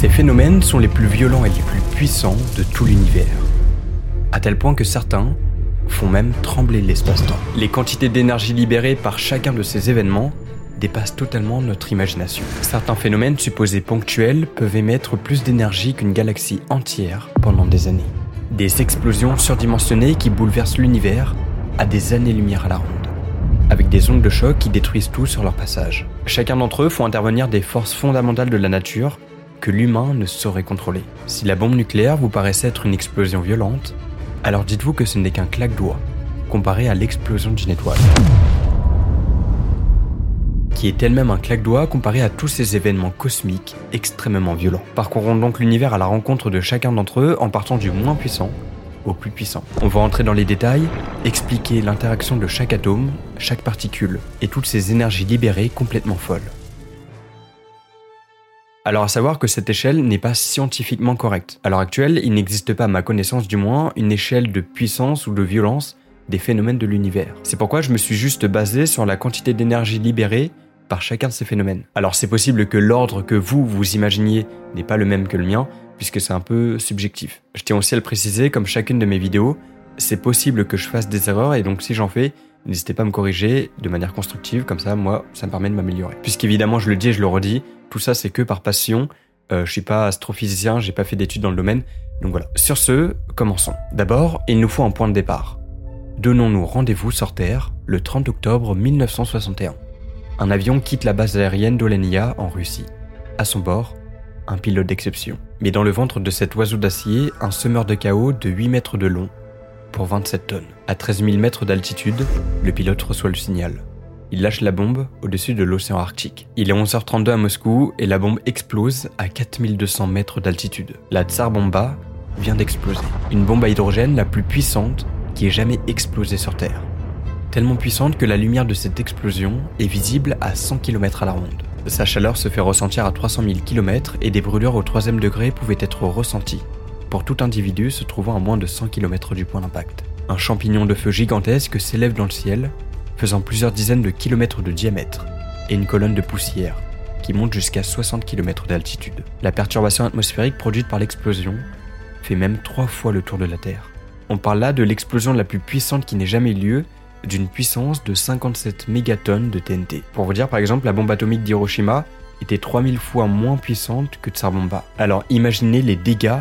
Ces phénomènes sont les plus violents et les plus puissants de tout l'univers, à tel point que certains font même trembler l'espace-temps. Les quantités d'énergie libérées par chacun de ces événements dépassent totalement notre imagination. Certains phénomènes supposés ponctuels peuvent émettre plus d'énergie qu'une galaxie entière pendant des années. Des explosions surdimensionnées qui bouleversent l'univers à des années-lumière à la ronde, avec des ondes de choc qui détruisent tout sur leur passage. Chacun d'entre eux font intervenir des forces fondamentales de la nature que l'humain ne saurait contrôler. Si la bombe nucléaire vous paraissait être une explosion violente, alors dites-vous que ce n'est qu'un claque-doigt comparé à l'explosion d'une étoile qui est elle-même un claque-doigt comparé à tous ces événements cosmiques extrêmement violents. Parcourons donc l'univers à la rencontre de chacun d'entre eux en partant du moins puissant au plus puissant. On va entrer dans les détails, expliquer l'interaction de chaque atome, chaque particule et toutes ces énergies libérées complètement folles. Alors à savoir que cette échelle n'est pas scientifiquement correcte. À l'heure actuelle, il n'existe pas, à ma connaissance du moins, une échelle de puissance ou de violence des phénomènes de l'univers. C'est pourquoi je me suis juste basé sur la quantité d'énergie libérée par chacun de ces phénomènes. Alors c'est possible que l'ordre que vous vous imaginiez n'est pas le même que le mien, puisque c'est un peu subjectif. Je tiens aussi à le préciser, comme chacune de mes vidéos, c'est possible que je fasse des erreurs, et donc si j'en fais, n'hésitez pas à me corriger de manière constructive, comme ça, moi, ça me permet de m'améliorer. Puisqu'évidemment, je le dis et je le redis, tout ça c'est que par passion, euh, je suis pas astrophysicien, j'ai pas fait d'études dans le domaine, donc voilà. Sur ce, commençons. D'abord, il nous faut un point de départ. Donnons-nous rendez-vous sur Terre le 30 octobre 1961 un avion quitte la base aérienne d'Olenia en Russie. À son bord, un pilote d'exception. Mais dans le ventre de cet oiseau d'acier, un semeur de chaos de 8 mètres de long pour 27 tonnes. À 13 000 mètres d'altitude, le pilote reçoit le signal. Il lâche la bombe au-dessus de l'océan Arctique. Il est 11h32 à Moscou et la bombe explose à 4200 mètres d'altitude. La Tsar Bomba vient d'exploser. Une bombe à hydrogène la plus puissante qui ait jamais explosé sur Terre tellement puissante que la lumière de cette explosion est visible à 100 km à la ronde. Sa chaleur se fait ressentir à 300 000 km et des brûlures au troisième degré pouvaient être ressenties pour tout individu se trouvant à moins de 100 km du point d'impact. Un champignon de feu gigantesque s'élève dans le ciel, faisant plusieurs dizaines de kilomètres de diamètre, et une colonne de poussière qui monte jusqu'à 60 km d'altitude. La perturbation atmosphérique produite par l'explosion fait même trois fois le tour de la Terre. On parle là de l'explosion la plus puissante qui n'ait jamais eu lieu d'une puissance de 57 mégatonnes de TNT. Pour vous dire, par exemple, la bombe atomique d'Hiroshima était 3000 fois moins puissante que Tsar Bomba. Alors imaginez les dégâts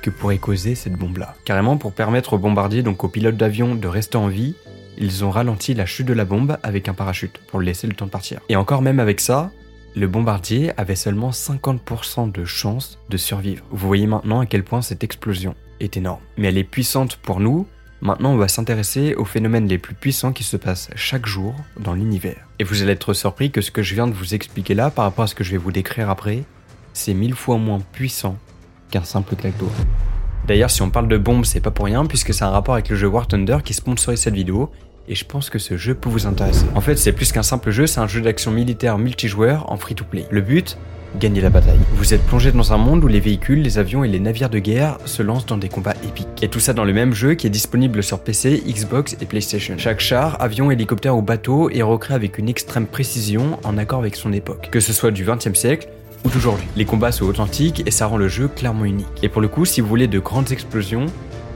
que pourrait causer cette bombe-là. Carrément, pour permettre aux bombardiers, donc aux pilotes d'avion, de rester en vie, ils ont ralenti la chute de la bombe avec un parachute pour laisser le temps de partir. Et encore même avec ça, le bombardier avait seulement 50% de chance de survivre. Vous voyez maintenant à quel point cette explosion est énorme. Mais elle est puissante pour nous, Maintenant, on va s'intéresser aux phénomènes les plus puissants qui se passent chaque jour dans l'univers. Et vous allez être surpris que ce que je viens de vous expliquer là, par rapport à ce que je vais vous décrire après, c'est mille fois moins puissant qu'un simple claque doigt. D'ailleurs, si on parle de bombes, c'est pas pour rien, puisque c'est un rapport avec le jeu War Thunder qui sponsorise cette vidéo, et je pense que ce jeu peut vous intéresser. En fait, c'est plus qu'un simple jeu, c'est un jeu d'action militaire multijoueur en free-to-play. Le but gagner la bataille. Vous êtes plongé dans un monde où les véhicules, les avions et les navires de guerre se lancent dans des combats épiques. Et tout ça dans le même jeu qui est disponible sur PC, Xbox et PlayStation. Chaque char, avion, hélicoptère ou bateau est recréé avec une extrême précision en accord avec son époque. Que ce soit du 20e siècle ou d'aujourd'hui. Les combats sont authentiques et ça rend le jeu clairement unique. Et pour le coup, si vous voulez de grandes explosions,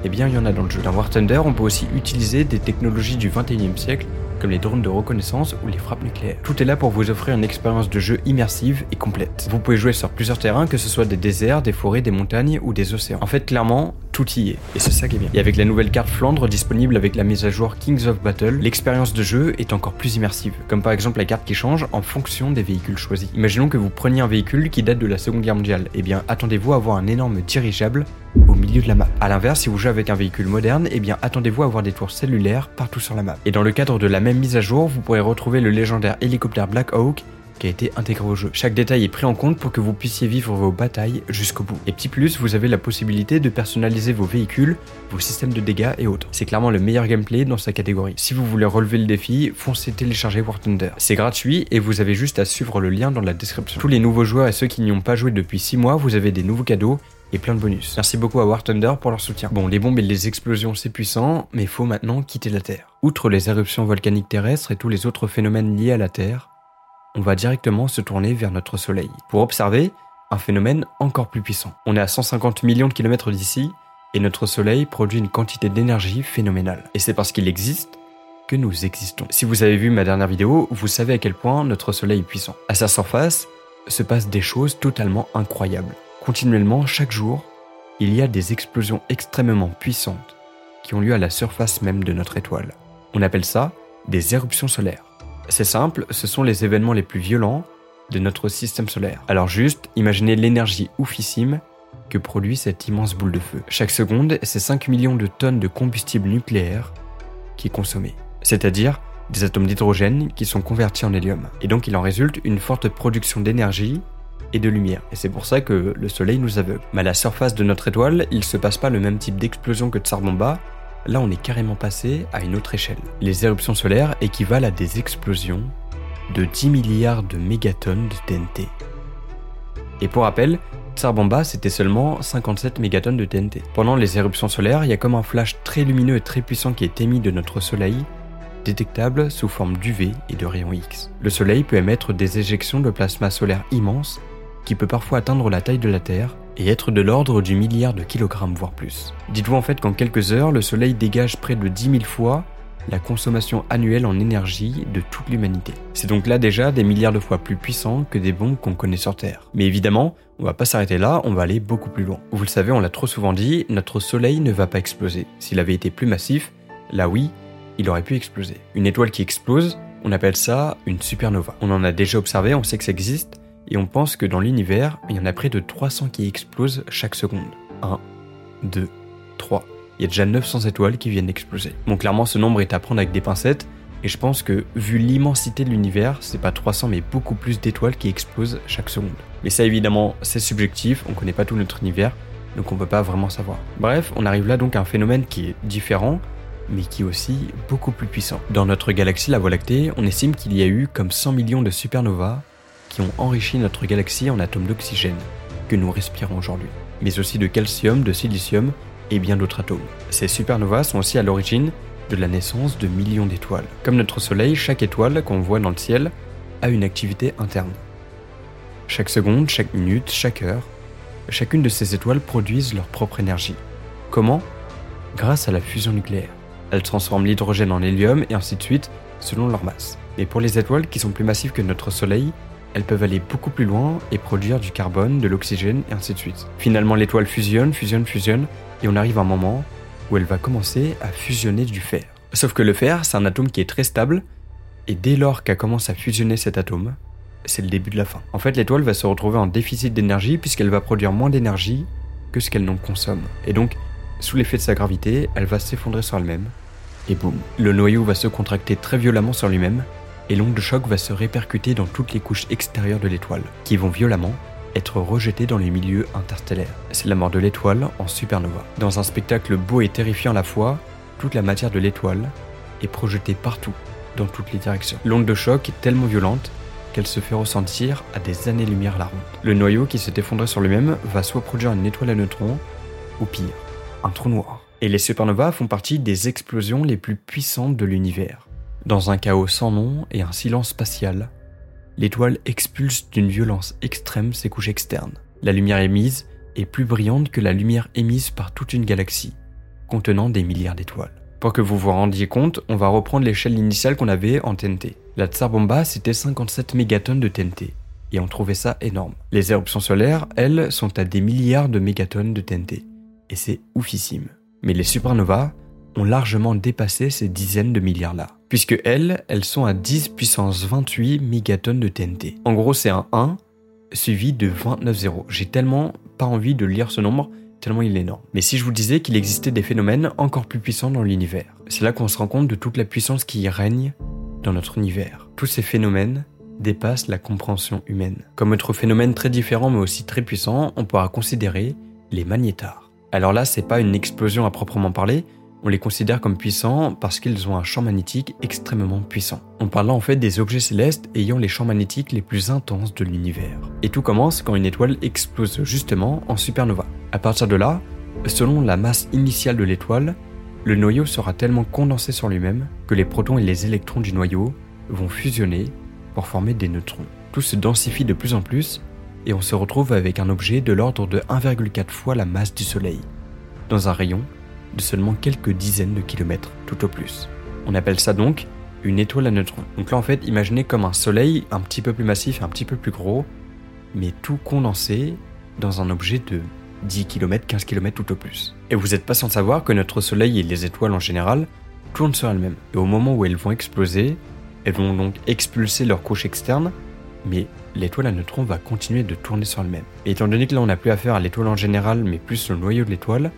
eh bien il y en a dans le jeu. Dans War Thunder, on peut aussi utiliser des technologies du 21e siècle comme les drones de reconnaissance ou les frappes nucléaires. Tout est là pour vous offrir une expérience de jeu immersive et complète. Vous pouvez jouer sur plusieurs terrains, que ce soit des déserts, des forêts, des montagnes ou des océans. En fait, clairement, tout y est. Et c'est ça qui est bien. Et avec la nouvelle carte Flandre disponible avec la mise à jour Kings of Battle, l'expérience de jeu est encore plus immersive. Comme par exemple la carte qui change en fonction des véhicules choisis. Imaginons que vous preniez un véhicule qui date de la Seconde Guerre mondiale. Eh bien, attendez-vous à avoir un énorme dirigeable au milieu de la map. A l'inverse, si vous jouez avec un véhicule moderne, eh bien attendez-vous à avoir des tours cellulaires partout sur la map. Et dans le cadre de la même mise à jour, vous pourrez retrouver le légendaire hélicoptère Black Hawk qui a été intégré au jeu. Chaque détail est pris en compte pour que vous puissiez vivre vos batailles jusqu'au bout. Et petit plus, vous avez la possibilité de personnaliser vos véhicules, vos systèmes de dégâts et autres. C'est clairement le meilleur gameplay dans sa catégorie. Si vous voulez relever le défi, foncez télécharger War Thunder. C'est gratuit et vous avez juste à suivre le lien dans la description. Tous les nouveaux joueurs et ceux qui n'y ont pas joué depuis 6 mois, vous avez des nouveaux cadeaux plein de bonus. Merci beaucoup à War Thunder pour leur soutien. Bon, les bombes et les explosions c'est puissant, mais il faut maintenant quitter la Terre. Outre les éruptions volcaniques terrestres et tous les autres phénomènes liés à la Terre, on va directement se tourner vers notre Soleil. Pour observer, un phénomène encore plus puissant. On est à 150 millions de kilomètres d'ici, et notre Soleil produit une quantité d'énergie phénoménale. Et c'est parce qu'il existe que nous existons. Si vous avez vu ma dernière vidéo, vous savez à quel point notre Soleil est puissant. À sa surface se passent des choses totalement incroyables. Continuellement, chaque jour, il y a des explosions extrêmement puissantes qui ont lieu à la surface même de notre étoile. On appelle ça des éruptions solaires. C'est simple, ce sont les événements les plus violents de notre système solaire. Alors juste, imaginez l'énergie oufissime que produit cette immense boule de feu. Chaque seconde, c'est 5 millions de tonnes de combustible nucléaire qui est consommé. C'est-à-dire des atomes d'hydrogène qui sont convertis en hélium. Et donc il en résulte une forte production d'énergie et de lumière. Et c'est pour ça que le Soleil nous aveugle. Mais à la surface de notre étoile, il ne se passe pas le même type d'explosion que Tsar Bomba. Là, on est carrément passé à une autre échelle. Les éruptions solaires équivalent à des explosions de 10 milliards de mégatonnes de TNT. Et pour rappel, Tsar Bomba, c'était seulement 57 mégatonnes de TNT. Pendant les éruptions solaires, il y a comme un flash très lumineux et très puissant qui est émis de notre Soleil, détectable sous forme d'UV et de rayons X. Le Soleil peut émettre des éjections de plasma solaire immenses qui peut parfois atteindre la taille de la Terre et être de l'ordre du milliard de kilogrammes voire plus. Dites-vous en fait qu'en quelques heures, le Soleil dégage près de 10 000 fois la consommation annuelle en énergie de toute l'humanité. C'est donc là déjà des milliards de fois plus puissant que des bombes qu'on connaît sur Terre. Mais évidemment, on va pas s'arrêter là, on va aller beaucoup plus loin. Vous le savez, on l'a trop souvent dit, notre Soleil ne va pas exploser. S'il avait été plus massif, là oui, il aurait pu exploser. Une étoile qui explose, on appelle ça une supernova. On en a déjà observé, on sait que ça existe, et on pense que dans l'univers, il y en a près de 300 qui explosent chaque seconde. 1, 2, 3. Il y a déjà 900 étoiles qui viennent d'exploser. Bon, clairement, ce nombre est à prendre avec des pincettes, et je pense que, vu l'immensité de l'univers, c'est pas 300 mais beaucoup plus d'étoiles qui explosent chaque seconde. Mais ça, évidemment, c'est subjectif, on connaît pas tout notre univers, donc on peut pas vraiment savoir. Bref, on arrive là donc à un phénomène qui est différent, mais qui est aussi beaucoup plus puissant. Dans notre galaxie, la Voie lactée, on estime qu'il y a eu comme 100 millions de supernovas qui ont enrichi notre galaxie en atomes d'oxygène que nous respirons aujourd'hui, mais aussi de calcium, de silicium et bien d'autres atomes. Ces supernovas sont aussi à l'origine de la naissance de millions d'étoiles. Comme notre Soleil, chaque étoile qu'on voit dans le ciel a une activité interne. Chaque seconde, chaque minute, chaque heure, chacune de ces étoiles produisent leur propre énergie. Comment? Grâce à la fusion nucléaire. Elles transforment l'hydrogène en hélium et ainsi de suite selon leur masse. Mais pour les étoiles qui sont plus massives que notre Soleil, elles peuvent aller beaucoup plus loin et produire du carbone, de l'oxygène et ainsi de suite. Finalement, l'étoile fusionne, fusionne, fusionne, et on arrive à un moment où elle va commencer à fusionner du fer. Sauf que le fer, c'est un atome qui est très stable, et dès lors qu'elle commence à fusionner cet atome, c'est le début de la fin. En fait, l'étoile va se retrouver en déficit d'énergie puisqu'elle va produire moins d'énergie que ce qu'elle n'en consomme. Et donc, sous l'effet de sa gravité, elle va s'effondrer sur elle-même, et boum, le noyau va se contracter très violemment sur lui-même, et l'onde de choc va se répercuter dans toutes les couches extérieures de l'étoile, qui vont violemment être rejetées dans les milieux interstellaires. C'est la mort de l'étoile en supernova. Dans un spectacle beau et terrifiant à la fois, toute la matière de l'étoile est projetée partout, dans toutes les directions. L'onde de choc est tellement violente qu'elle se fait ressentir à des années-lumière la ronde. Le noyau qui s'est effondré sur lui-même va soit produire une étoile à neutrons, ou pire, un trou noir. Et les supernovas font partie des explosions les plus puissantes de l'univers. Dans un chaos sans nom et un silence spatial, l'étoile expulse d'une violence extrême ses couches externes. La lumière émise est plus brillante que la lumière émise par toute une galaxie, contenant des milliards d'étoiles. Pour que vous vous rendiez compte, on va reprendre l'échelle initiale qu'on avait en TNT. La Tsar Bomba, c'était 57 mégatonnes de TNT, et on trouvait ça énorme. Les éruptions solaires, elles, sont à des milliards de mégatonnes de TNT, et c'est oufissime. Mais les supernovas, ont largement dépassé ces dizaines de milliards-là. Puisque elles, elles sont à 10 puissance 28 mégatonnes de TNT. En gros, c'est un 1 suivi de 29 zéros. J'ai tellement pas envie de lire ce nombre, tellement il est énorme. Mais si je vous disais qu'il existait des phénomènes encore plus puissants dans l'univers, c'est là qu'on se rend compte de toute la puissance qui y règne dans notre univers. Tous ces phénomènes dépassent la compréhension humaine. Comme autre phénomène très différent mais aussi très puissant, on pourra considérer les magnétars. Alors là, c'est pas une explosion à proprement parler, on les considère comme puissants parce qu'ils ont un champ magnétique extrêmement puissant. On parle là en fait des objets célestes ayant les champs magnétiques les plus intenses de l'univers. Et tout commence quand une étoile explose justement en supernova. À partir de là, selon la masse initiale de l'étoile, le noyau sera tellement condensé sur lui-même que les protons et les électrons du noyau vont fusionner pour former des neutrons. Tout se densifie de plus en plus et on se retrouve avec un objet de l'ordre de 1,4 fois la masse du Soleil, dans un rayon de seulement quelques dizaines de kilomètres tout au plus. On appelle ça donc une étoile à neutrons. Donc là en fait, imaginez comme un Soleil un petit peu plus massif, un petit peu plus gros, mais tout condensé dans un objet de 10 km, 15 km tout au plus. Et vous n'êtes pas sans savoir que notre Soleil et les étoiles en général tournent sur elles-mêmes. Et au moment où elles vont exploser, elles vont donc expulser leur couche externe, mais l'étoile à neutrons va continuer de tourner sur elle-même. Étant donné que là on n'a plus affaire à l'étoile en général, mais plus le noyau de l'étoile,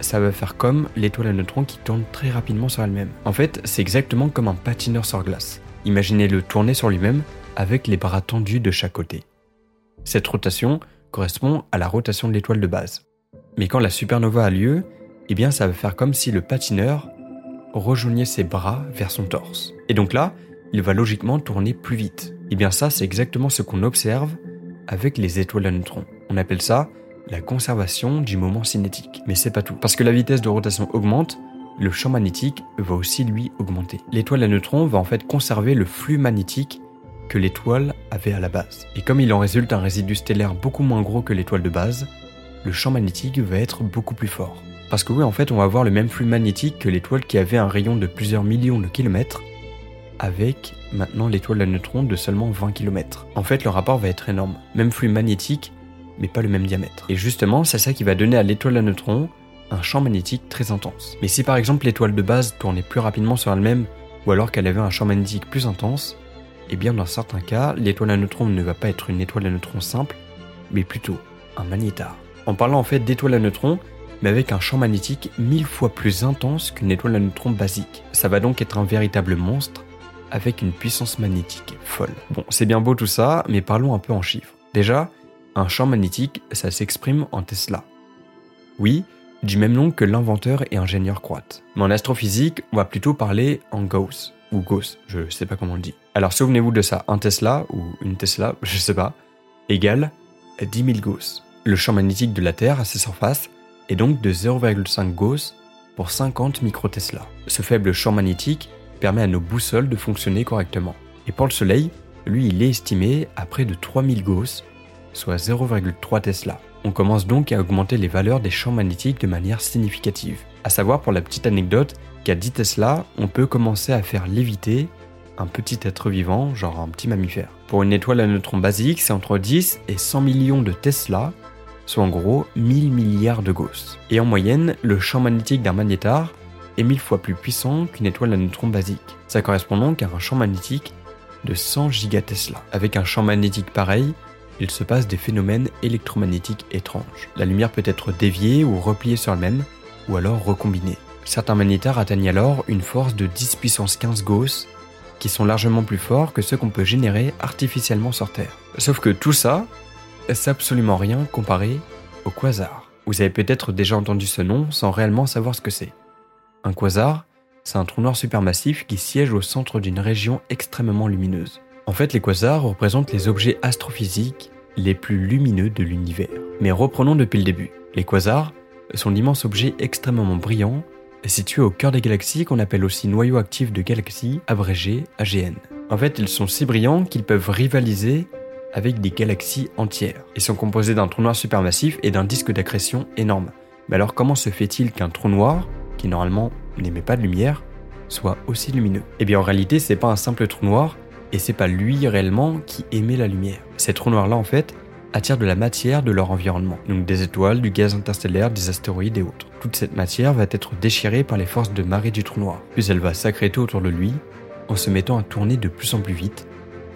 ça va faire comme l'étoile à neutrons qui tourne très rapidement sur elle-même. En fait, c'est exactement comme un patineur sur glace. Imaginez-le tourner sur lui-même avec les bras tendus de chaque côté. Cette rotation correspond à la rotation de l'étoile de base. Mais quand la supernova a lieu, eh bien ça va faire comme si le patineur rejoignait ses bras vers son torse. Et donc là, il va logiquement tourner plus vite. Et eh bien ça, c'est exactement ce qu'on observe avec les étoiles à neutrons. On appelle ça la conservation du moment cinétique. Mais c'est pas tout. Parce que la vitesse de rotation augmente, le champ magnétique va aussi lui augmenter. L'étoile à neutrons va en fait conserver le flux magnétique que l'étoile avait à la base. Et comme il en résulte un résidu stellaire beaucoup moins gros que l'étoile de base, le champ magnétique va être beaucoup plus fort. Parce que oui, en fait, on va avoir le même flux magnétique que l'étoile qui avait un rayon de plusieurs millions de kilomètres, avec maintenant l'étoile à neutrons de seulement 20 km. En fait, le rapport va être énorme. Même flux magnétique, mais pas le même diamètre. Et justement, c'est ça qui va donner à l'étoile à neutrons un champ magnétique très intense. Mais si par exemple l'étoile de base tournait plus rapidement sur elle-même, ou alors qu'elle avait un champ magnétique plus intense, eh bien dans certains cas, l'étoile à neutrons ne va pas être une étoile à neutrons simple, mais plutôt un magnétar. En parlant en fait d'étoile à neutrons, mais avec un champ magnétique mille fois plus intense qu'une étoile à neutrons basique. Ça va donc être un véritable monstre avec une puissance magnétique folle. Bon, c'est bien beau tout ça, mais parlons un peu en chiffres. Déjà, un champ magnétique, ça s'exprime en Tesla. Oui, du même nom que l'inventeur et ingénieur croate. Mais en astrophysique, on va plutôt parler en Gauss, ou Gauss, je sais pas comment on dit. Alors souvenez-vous de ça, un Tesla, ou une Tesla, je sais pas, égale 10 000 Gauss. Le champ magnétique de la Terre à sa surface est donc de 0,5 Gauss pour 50 microtesla. Ce faible champ magnétique permet à nos boussoles de fonctionner correctement. Et pour le Soleil, lui, il est estimé à près de 3000 Gauss, soit 0,3 Tesla. On commence donc à augmenter les valeurs des champs magnétiques de manière significative. À savoir, pour la petite anecdote, qu'à 10 Tesla, on peut commencer à faire léviter un petit être vivant, genre un petit mammifère. Pour une étoile à neutrons basique, c'est entre 10 et 100 millions de Tesla, soit en gros 1000 milliards de Gauss. Et en moyenne, le champ magnétique d'un magnétar est mille fois plus puissant qu'une étoile à neutrons basique. Ça correspond donc à un champ magnétique de 100 gigatesla. Avec un champ magnétique pareil, il se passe des phénomènes électromagnétiques étranges. La lumière peut être déviée ou repliée sur elle-même, ou alors recombinée. Certains magnétars atteignent alors une force de 10 puissance 15 Gauss, qui sont largement plus forts que ceux qu'on peut générer artificiellement sur Terre. Sauf que tout ça, c'est absolument rien comparé au quasar? Vous avez peut-être déjà entendu ce nom sans réellement savoir ce que c'est. Un quasar, c'est un trou noir supermassif qui siège au centre d'une région extrêmement lumineuse. En fait, les quasars représentent les objets astrophysiques les plus lumineux de l'univers. Mais reprenons depuis le début. Les quasars sont d'immenses objets extrêmement brillants situés au cœur des galaxies qu'on appelle aussi noyaux actifs de galaxies, abrégé AGN. En fait, ils sont si brillants qu'ils peuvent rivaliser avec des galaxies entières. Ils sont composés d'un trou noir supermassif et d'un disque d'accrétion énorme. Mais alors comment se fait-il qu'un trou noir qui normalement n'émet pas de lumière, soit aussi lumineux. Eh bien en réalité, c'est pas un simple trou noir, et c'est pas lui réellement qui émet la lumière. Ces trous noirs là en fait attirent de la matière de leur environnement, donc des étoiles, du gaz interstellaire, des astéroïdes et autres. Toute cette matière va être déchirée par les forces de marée du trou noir, puis elle va s'accréter autour de lui en se mettant à tourner de plus en plus vite,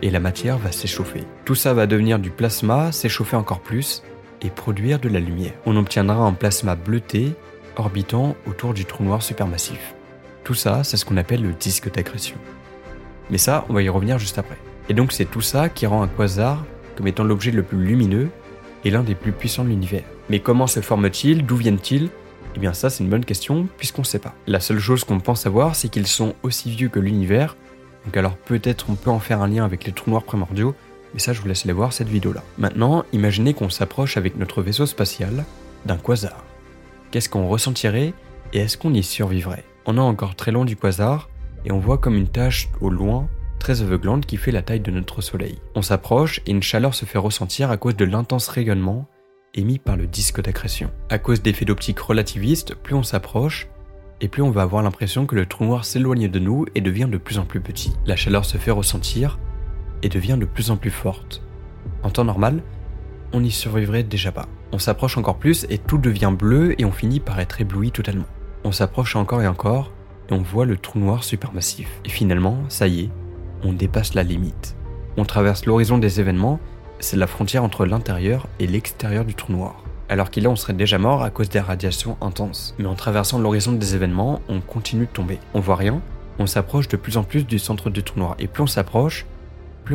et la matière va s'échauffer. Tout ça va devenir du plasma, s'échauffer encore plus, et produire de la lumière. On obtiendra un plasma bleuté orbitant autour du trou noir supermassif. Tout ça, c'est ce qu'on appelle le disque d'agression. Mais ça, on va y revenir juste après. Et donc c'est tout ça qui rend un quasar comme étant l'objet le plus lumineux et l'un des plus puissants de l'univers. Mais comment se forment-ils D'où viennent-ils? Eh bien ça c'est une bonne question puisqu'on ne sait pas. La seule chose qu'on pense savoir c'est qu'ils sont aussi vieux que l'univers, donc alors peut-être on peut en faire un lien avec les trous noirs primordiaux, mais ça je vous laisse aller voir cette vidéo là. Maintenant, imaginez qu'on s'approche avec notre vaisseau spatial d'un quasar. Qu'est-ce qu'on ressentirait et est-ce qu'on y survivrait On est encore très loin du quasar et on voit comme une tache au loin très aveuglante qui fait la taille de notre Soleil. On s'approche et une chaleur se fait ressentir à cause de l'intense rayonnement émis par le disque d'accrétion. À cause d'effets d'optique relativistes, plus on s'approche, et plus on va avoir l'impression que le trou noir s'éloigne de nous et devient de plus en plus petit. La chaleur se fait ressentir et devient de plus en plus forte. En temps normal, on n'y survivrait déjà pas. On s'approche encore plus et tout devient bleu et on finit par être ébloui totalement. On s'approche encore et encore et on voit le trou noir supermassif. Et finalement, ça y est, on dépasse la limite. On traverse l'horizon des événements, c'est la frontière entre l'intérieur et l'extérieur du trou noir. Alors qu'il est, on serait déjà mort à cause des radiations intenses. Mais en traversant l'horizon des événements, on continue de tomber. On voit rien, on s'approche de plus en plus du centre du trou noir. Et plus on s'approche,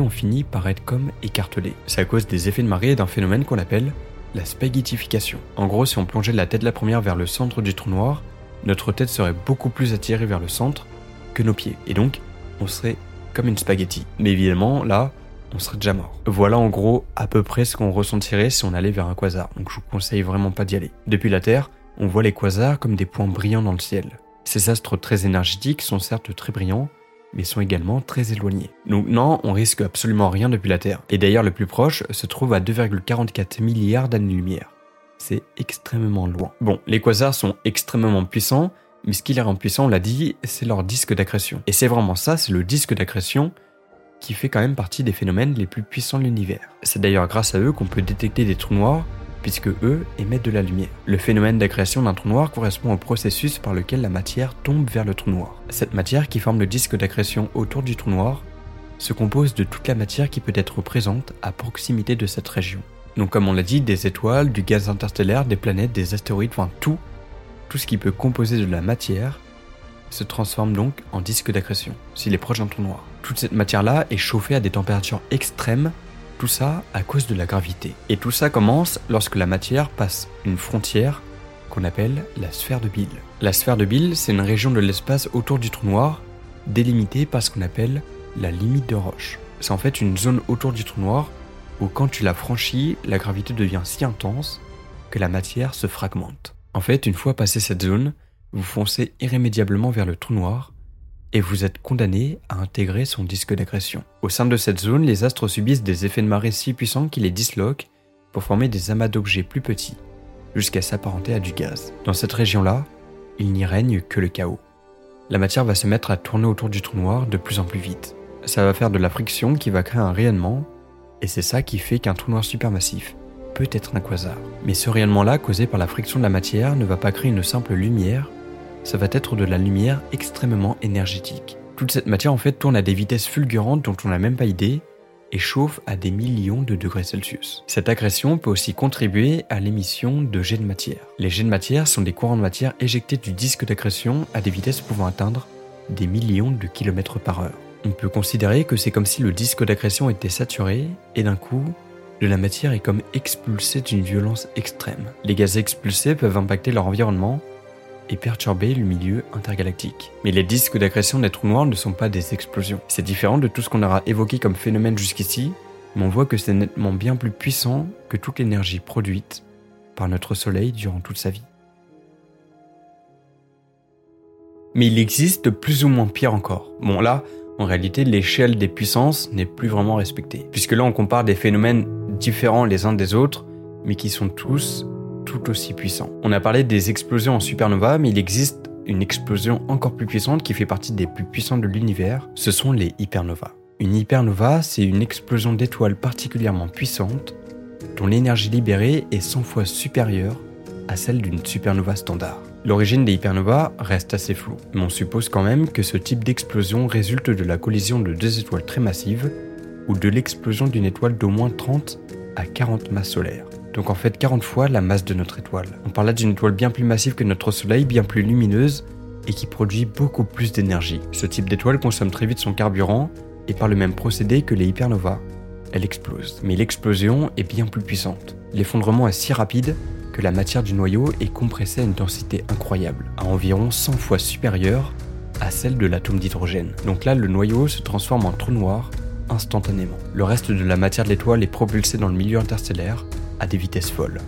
on finit par être comme écartelé. C'est à cause des effets de marée et d'un phénomène qu'on appelle la spaghettification. En gros, si on plongeait la tête de la première vers le centre du trou noir, notre tête serait beaucoup plus attirée vers le centre que nos pieds. Et donc, on serait comme une spaghetti. Mais évidemment, là, on serait déjà mort. Voilà en gros à peu près ce qu'on ressentirait si on allait vers un quasar, donc je vous conseille vraiment pas d'y aller. Depuis la Terre, on voit les quasars comme des points brillants dans le ciel. Ces astres très énergétiques sont certes très brillants, mais sont également très éloignés. Donc non, on risque absolument rien depuis la Terre. Et d'ailleurs le plus proche se trouve à 2,44 milliards d'années-lumière. C'est extrêmement loin. Bon, les quasars sont extrêmement puissants, mais ce qui les rend puissants, on l'a dit, c'est leur disque d'accrétion. Et c'est vraiment ça, c'est le disque d'accrétion qui fait quand même partie des phénomènes les plus puissants de l'univers. C'est d'ailleurs grâce à eux qu'on peut détecter des trous noirs, puisque eux émettent de la lumière. Le phénomène d'accrétion d'un trou noir correspond au processus par lequel la matière tombe vers le trou noir. Cette matière qui forme le disque d'accrétion autour du trou noir se compose de toute la matière qui peut être présente à proximité de cette région. Donc comme on l'a dit, des étoiles, du gaz interstellaire, des planètes, des astéroïdes, enfin tout, tout ce qui peut composer de la matière se transforme donc en disque d'accrétion, s'il est proche d'un trou noir. Toute cette matière-là est chauffée à des températures extrêmes, tout ça à cause de la gravité. Et tout ça commence lorsque la matière passe une frontière qu'on appelle la sphère de Bill. La sphère de Bill, c'est une région de l'espace autour du trou noir, délimitée par ce qu'on appelle la limite de Roche. C'est en fait une zone autour du trou noir où quand tu la franchis, la gravité devient si intense que la matière se fragmente. En fait, une fois passé cette zone, vous foncez irrémédiablement vers le trou noir et vous êtes condamné à intégrer son disque d'agression. Au sein de cette zone, les astres subissent des effets de marée si puissants qu'ils les disloquent pour former des amas d'objets plus petits, jusqu'à s'apparenter à du gaz. Dans cette région-là, il n'y règne que le chaos. La matière va se mettre à tourner autour du trou noir de plus en plus vite. Ça va faire de la friction qui va créer un rayonnement, et c'est ça qui fait qu'un trou noir supermassif peut être un quasar. Mais ce rayonnement-là, causé par la friction de la matière, ne va pas créer une simple lumière, ça va être de la lumière extrêmement énergétique. Toute cette matière en fait tourne à des vitesses fulgurantes dont on n'a même pas idée et chauffe à des millions de degrés Celsius. Cette agression peut aussi contribuer à l'émission de jets de matière. Les jets de matière sont des courants de matière éjectés du disque d'agression à des vitesses pouvant atteindre des millions de kilomètres par heure. On peut considérer que c'est comme si le disque d'agression était saturé et d'un coup, de la matière est comme expulsée d'une violence extrême. Les gaz expulsés peuvent impacter leur environnement et perturber le milieu intergalactique. Mais les disques d'agression des trous noirs ne sont pas des explosions. C'est différent de tout ce qu'on aura évoqué comme phénomène jusqu'ici, mais on voit que c'est nettement bien plus puissant que toute l'énergie produite par notre Soleil durant toute sa vie. Mais il existe plus ou moins pire encore. Bon là, en réalité, l'échelle des puissances n'est plus vraiment respectée. Puisque là, on compare des phénomènes différents les uns des autres, mais qui sont tous tout aussi puissant. On a parlé des explosions en supernova, mais il existe une explosion encore plus puissante qui fait partie des plus puissantes de l'univers, ce sont les hypernovas. Une hypernova, c'est une explosion d'étoiles particulièrement puissante dont l'énergie libérée est 100 fois supérieure à celle d'une supernova standard. L'origine des hypernovas reste assez floue, mais on suppose quand même que ce type d'explosion résulte de la collision de deux étoiles très massives ou de l'explosion d'une étoile d'au moins 30 à 40 masses solaires donc en fait 40 fois la masse de notre étoile. On parle d'une étoile bien plus massive que notre Soleil, bien plus lumineuse et qui produit beaucoup plus d'énergie. Ce type d'étoile consomme très vite son carburant et par le même procédé que les hypernovas, elle explose. Mais l'explosion est bien plus puissante. L'effondrement est si rapide que la matière du noyau est compressée à une densité incroyable, à environ 100 fois supérieure à celle de l'atome d'hydrogène. Donc là, le noyau se transforme en trou noir instantanément. Le reste de la matière de l'étoile est propulsé dans le milieu interstellaire à des vitesses folles.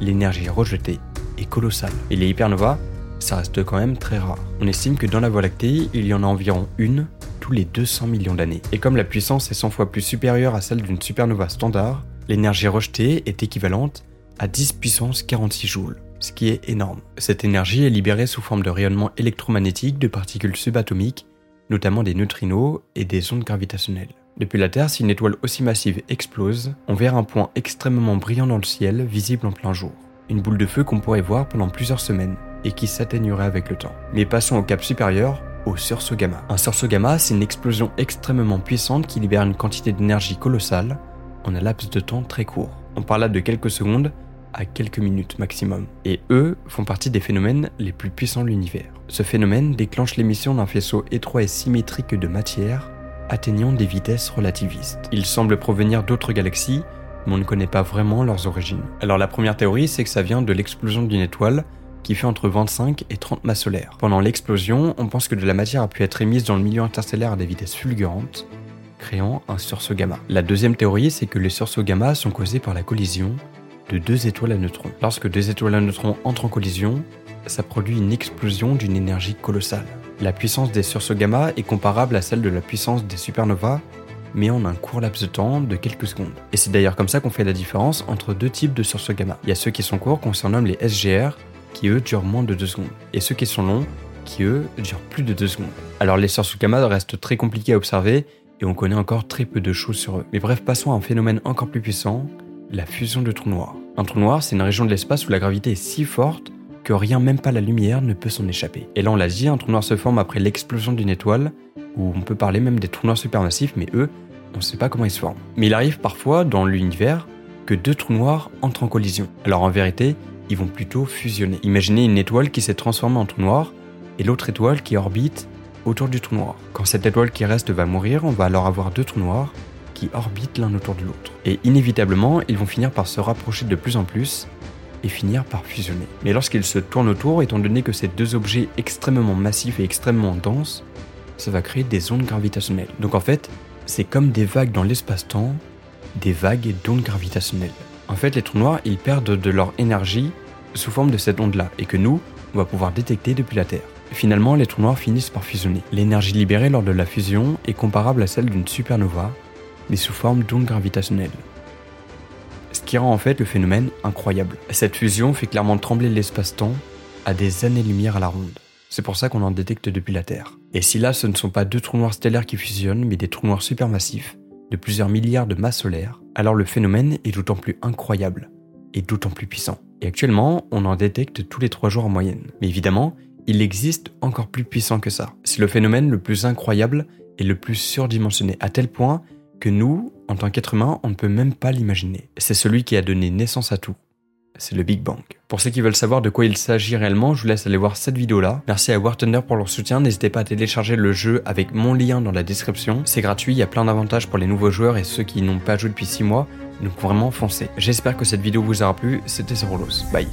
L'énergie rejetée est colossale. Et les hypernovas, ça reste quand même très rare. On estime que dans la Voie lactée, il y en a environ une tous les 200 millions d'années. Et comme la puissance est 100 fois plus supérieure à celle d'une supernova standard, l'énergie rejetée est équivalente à 10 puissance 46 joules, ce qui est énorme. Cette énergie est libérée sous forme de rayonnement électromagnétique de particules subatomiques, notamment des neutrinos et des ondes gravitationnelles. Depuis la Terre, si une étoile aussi massive explose, on verra un point extrêmement brillant dans le ciel, visible en plein jour. Une boule de feu qu'on pourrait voir pendant plusieurs semaines et qui s'atténuerait avec le temps. Mais passons au cap supérieur, au sursaut gamma. Un sursaut gamma, c'est une explosion extrêmement puissante qui libère une quantité d'énergie colossale en un laps de temps très court. On parle là de quelques secondes à quelques minutes maximum. Et eux font partie des phénomènes les plus puissants de l'univers. Ce phénomène déclenche l'émission d'un faisceau étroit et symétrique de matière atteignant des vitesses relativistes. Il semble provenir d'autres galaxies, mais on ne connaît pas vraiment leurs origines. Alors la première théorie, c'est que ça vient de l'explosion d'une étoile qui fait entre 25 et 30 masses solaires. Pendant l'explosion, on pense que de la matière a pu être émise dans le milieu interstellaire à des vitesses fulgurantes, créant un sursaut gamma. La deuxième théorie, c'est que les sursauts gamma sont causés par la collision de deux étoiles à neutrons. Lorsque deux étoiles à neutrons entrent en collision, ça produit une explosion d'une énergie colossale. La puissance des sursauts gamma est comparable à celle de la puissance des supernovas, mais en un court laps de temps de quelques secondes. Et c'est d'ailleurs comme ça qu'on fait la différence entre deux types de sursauts gamma. Il y a ceux qui sont courts, qu'on surnomme les SGR, qui eux durent moins de 2 secondes, et ceux qui sont longs, qui eux durent plus de 2 secondes. Alors les sursauts gamma restent très compliqués à observer, et on connaît encore très peu de choses sur eux. Mais bref, passons à un phénomène encore plus puissant, la fusion de trous noirs. Un trou noir, c'est une région de l'espace où la gravité est si forte que rien, même pas la lumière, ne peut s'en échapper. Et là, on l'a dit, un trou noir se forme après l'explosion d'une étoile, ou on peut parler même des trous noirs supermassifs, mais eux, on ne sait pas comment ils se forment. Mais il arrive parfois, dans l'univers, que deux trous noirs entrent en collision. Alors en vérité, ils vont plutôt fusionner. Imaginez une étoile qui s'est transformée en trou noir, et l'autre étoile qui orbite autour du trou noir. Quand cette étoile qui reste va mourir, on va alors avoir deux trous noirs qui orbitent l'un autour de l'autre. Et inévitablement, ils vont finir par se rapprocher de plus en plus, et finir par fusionner. Mais lorsqu'ils se tournent autour, étant donné que ces deux objets extrêmement massifs et extrêmement denses, ça va créer des ondes gravitationnelles. Donc en fait, c'est comme des vagues dans l'espace-temps, des vagues d'ondes gravitationnelles. En fait, les trous noirs, ils perdent de leur énergie sous forme de cette onde-là, et que nous, on va pouvoir détecter depuis la Terre. Finalement, les trous noirs finissent par fusionner. L'énergie libérée lors de la fusion est comparable à celle d'une supernova, mais sous forme d'ondes gravitationnelles rend en fait le phénomène incroyable. Cette fusion fait clairement trembler l'espace-temps à des années-lumière à la ronde. C'est pour ça qu'on en détecte depuis la Terre. Et si là ce ne sont pas deux trous noirs stellaires qui fusionnent, mais des trous noirs supermassifs, de plusieurs milliards de masses solaires, alors le phénomène est d'autant plus incroyable et d'autant plus puissant. Et actuellement, on en détecte tous les trois jours en moyenne. Mais évidemment, il existe encore plus puissant que ça. C'est le phénomène le plus incroyable et le plus surdimensionné, à tel point que nous, en tant qu'être humain, on ne peut même pas l'imaginer. C'est celui qui a donné naissance à tout. C'est le Big Bang. Pour ceux qui veulent savoir de quoi il s'agit réellement, je vous laisse aller voir cette vidéo-là. Merci à War Thunder pour leur soutien. N'hésitez pas à télécharger le jeu avec mon lien dans la description. C'est gratuit, il y a plein d'avantages pour les nouveaux joueurs et ceux qui n'ont pas joué depuis 6 mois. Donc vraiment foncez. J'espère que cette vidéo vous aura plu. C'était Zerolos. Bye.